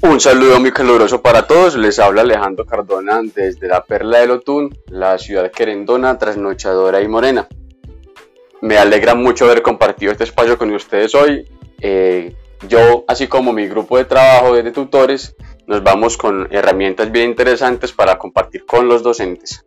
Un saludo muy caluroso para todos, les habla Alejandro Cardona desde la Perla del Otún, la ciudad querendona, trasnochadora y morena. Me alegra mucho haber compartido este espacio con ustedes hoy. Eh, yo, así como mi grupo de trabajo de tutores, nos vamos con herramientas bien interesantes para compartir con los docentes.